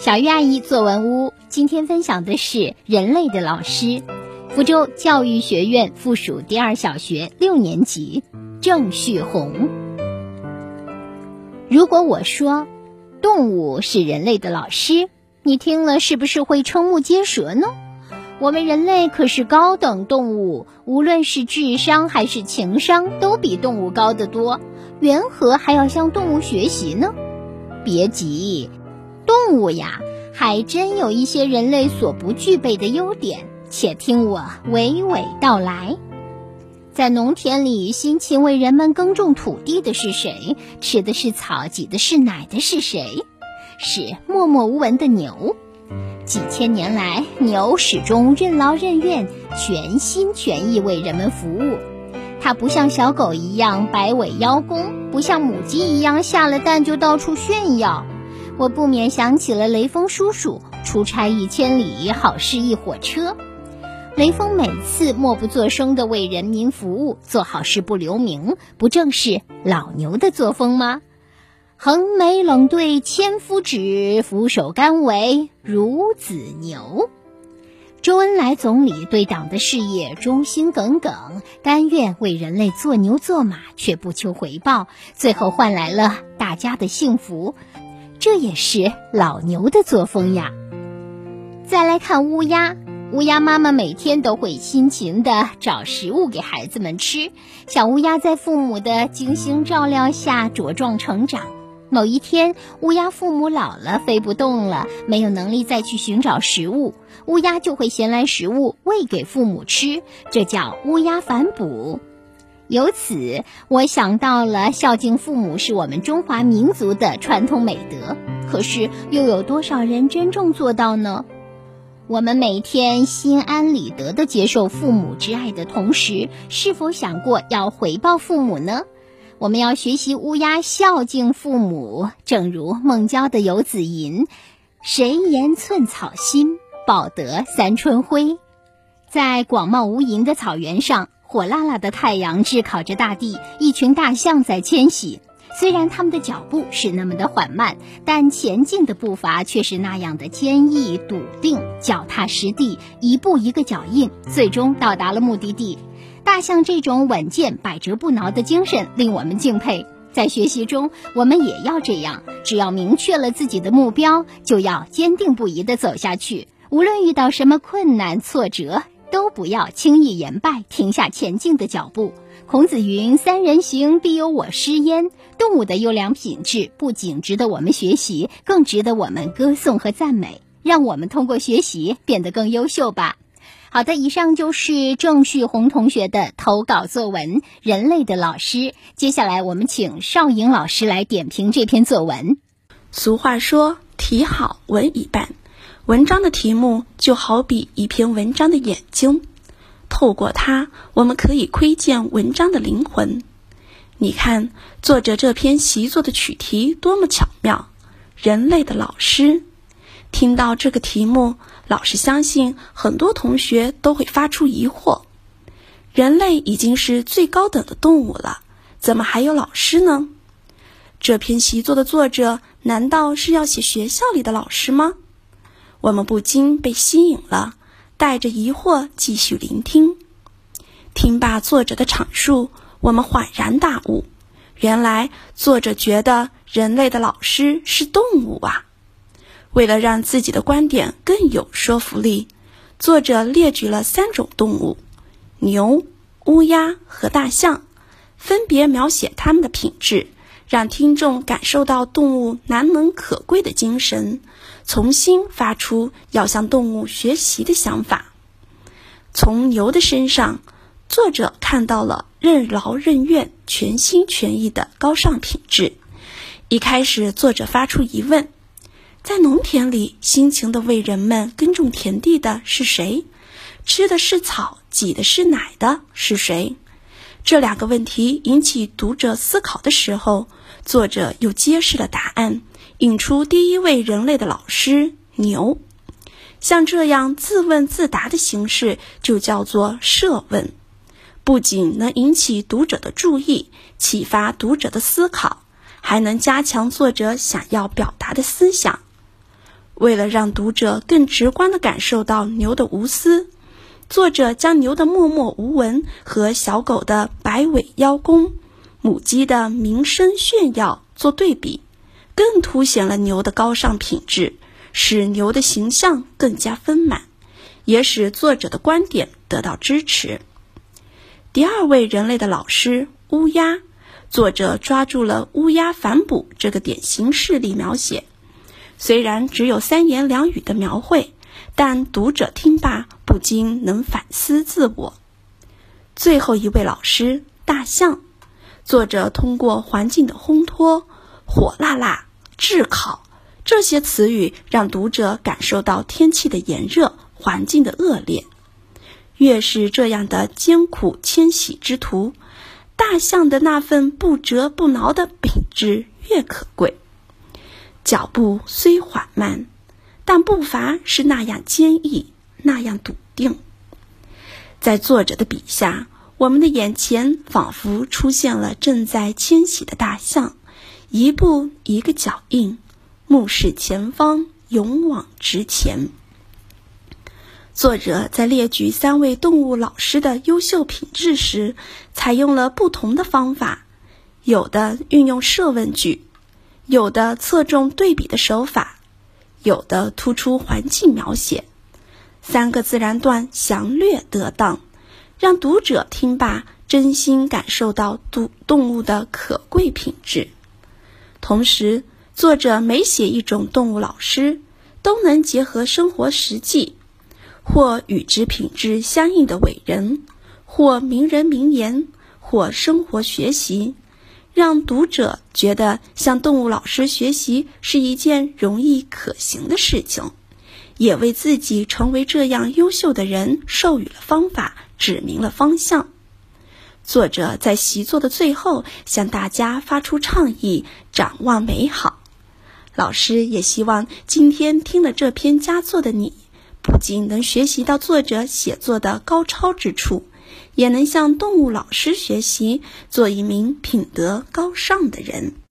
小鱼阿姨作文屋今天分享的是《人类的老师》，福州教育学院附属第二小学六年级郑旭红。如果我说动物是人类的老师，你听了是不是会瞠目结舌呢？我们人类可是高等动物，无论是智商还是情商，都比动物高得多。缘何还要向动物学习呢？别急。动物呀，还真有一些人类所不具备的优点，且听我娓娓道来。在农田里辛勤为人们耕种土地的是谁？吃的是草，挤的是奶的是谁？是默默无闻的牛。几千年来，牛始终任劳任怨，全心全意为人们服务。它不像小狗一样摆尾邀功，不像母鸡一样下了蛋就到处炫耀。我不免想起了雷锋叔叔出差一千里，好事一火车。雷锋每次默不作声地为人民服务，做好事不留名，不正是老牛的作风吗？横眉冷对千夫指，俯首甘为孺子牛。周恩来总理对党的事业忠心耿耿，甘愿为人类做牛做马，却不求回报，最后换来了大家的幸福。这也是老牛的作风呀。再来看乌鸦，乌鸦妈妈每天都会辛勤地找食物给孩子们吃。小乌鸦在父母的精心照料下茁壮成长。某一天，乌鸦父母老了，飞不动了，没有能力再去寻找食物，乌鸦就会衔来食物喂给父母吃，这叫乌鸦反哺。由此，我想到了孝敬父母是我们中华民族的传统美德。可是，又有多少人真正做到呢？我们每天心安理得地接受父母之爱的同时，是否想过要回报父母呢？我们要学习乌鸦孝敬父母，正如孟郊的《游子吟》：“谁言寸草心，报得三春晖。”在广袤无垠的草原上。火辣辣的太阳炙烤着大地，一群大象在迁徙。虽然它们的脚步是那么的缓慢，但前进的步伐却是那样的坚毅笃定，脚踏实地，一步一个脚印，最终到达了目的地。大象这种稳健、百折不挠的精神令我们敬佩。在学习中，我们也要这样。只要明确了自己的目标，就要坚定不移地走下去。无论遇到什么困难挫折。都不要轻易言败，停下前进的脚步。孔子云：“三人行，必有我师焉。”动物的优良品质不仅值得我们学习，更值得我们歌颂和赞美。让我们通过学习变得更优秀吧。好的，以上就是郑旭红同学的投稿作文《人类的老师》。接下来，我们请邵颖老师来点评这篇作文。俗话说：“题好，文一半。”文章的题目就好比一篇文章的眼睛，透过它，我们可以窥见文章的灵魂。你看，作者这篇习作的取题多么巧妙！人类的老师，听到这个题目，老师相信很多同学都会发出疑惑：人类已经是最高等的动物了，怎么还有老师呢？这篇习作的作者难道是要写学校里的老师吗？我们不禁被吸引了，带着疑惑继续聆听。听罢作者的阐述，我们恍然大悟：原来作者觉得人类的老师是动物啊！为了让自己的观点更有说服力，作者列举了三种动物：牛、乌鸦和大象，分别描写它们的品质。让听众感受到动物难能可贵的精神，从心发出要向动物学习的想法。从牛的身上，作者看到了任劳任怨、全心全意的高尚品质。一开始，作者发出疑问：在农田里辛勤地为人们耕种田地的是谁？吃的是草，挤的是奶的是谁？这两个问题引起读者思考的时候，作者又揭示了答案，引出第一位人类的老师牛。像这样自问自答的形式，就叫做设问，不仅能引起读者的注意，启发读者的思考，还能加强作者想要表达的思想。为了让读者更直观地感受到牛的无私，作者将牛的默默无闻和小狗的摆尾邀功、母鸡的鸣声炫耀做对比，更凸显了牛的高尚品质，使牛的形象更加丰满，也使作者的观点得到支持。第二位人类的老师乌鸦，作者抓住了乌鸦反哺这个典型事例描写。虽然只有三言两语的描绘，但读者听罢不禁能反思自我。最后一位老师大象，作者通过环境的烘托、火辣辣、炙烤这些词语，让读者感受到天气的炎热、环境的恶劣。越是这样的艰苦迁徙之途，大象的那份不折不挠的品质越可贵。脚步虽缓慢，但步伐是那样坚毅，那样笃定。在作者的笔下，我们的眼前仿佛出现了正在迁徙的大象，一步一个脚印，目视前方，勇往直前。作者在列举三位动物老师的优秀品质时，采用了不同的方法，有的运用设问句。有的侧重对比的手法，有的突出环境描写，三个自然段详略得当，让读者听罢真心感受到动动物的可贵品质。同时，作者每写一种动物老师，都能结合生活实际，或与之品质相应的伟人，或名人名言，或生活学习。让读者觉得向动物老师学习是一件容易可行的事情，也为自己成为这样优秀的人授予了方法，指明了方向。作者在习作的最后向大家发出倡议：展望美好。老师也希望今天听了这篇佳作的你，不仅能学习到作者写作的高超之处。也能向动物老师学习，做一名品德高尚的人。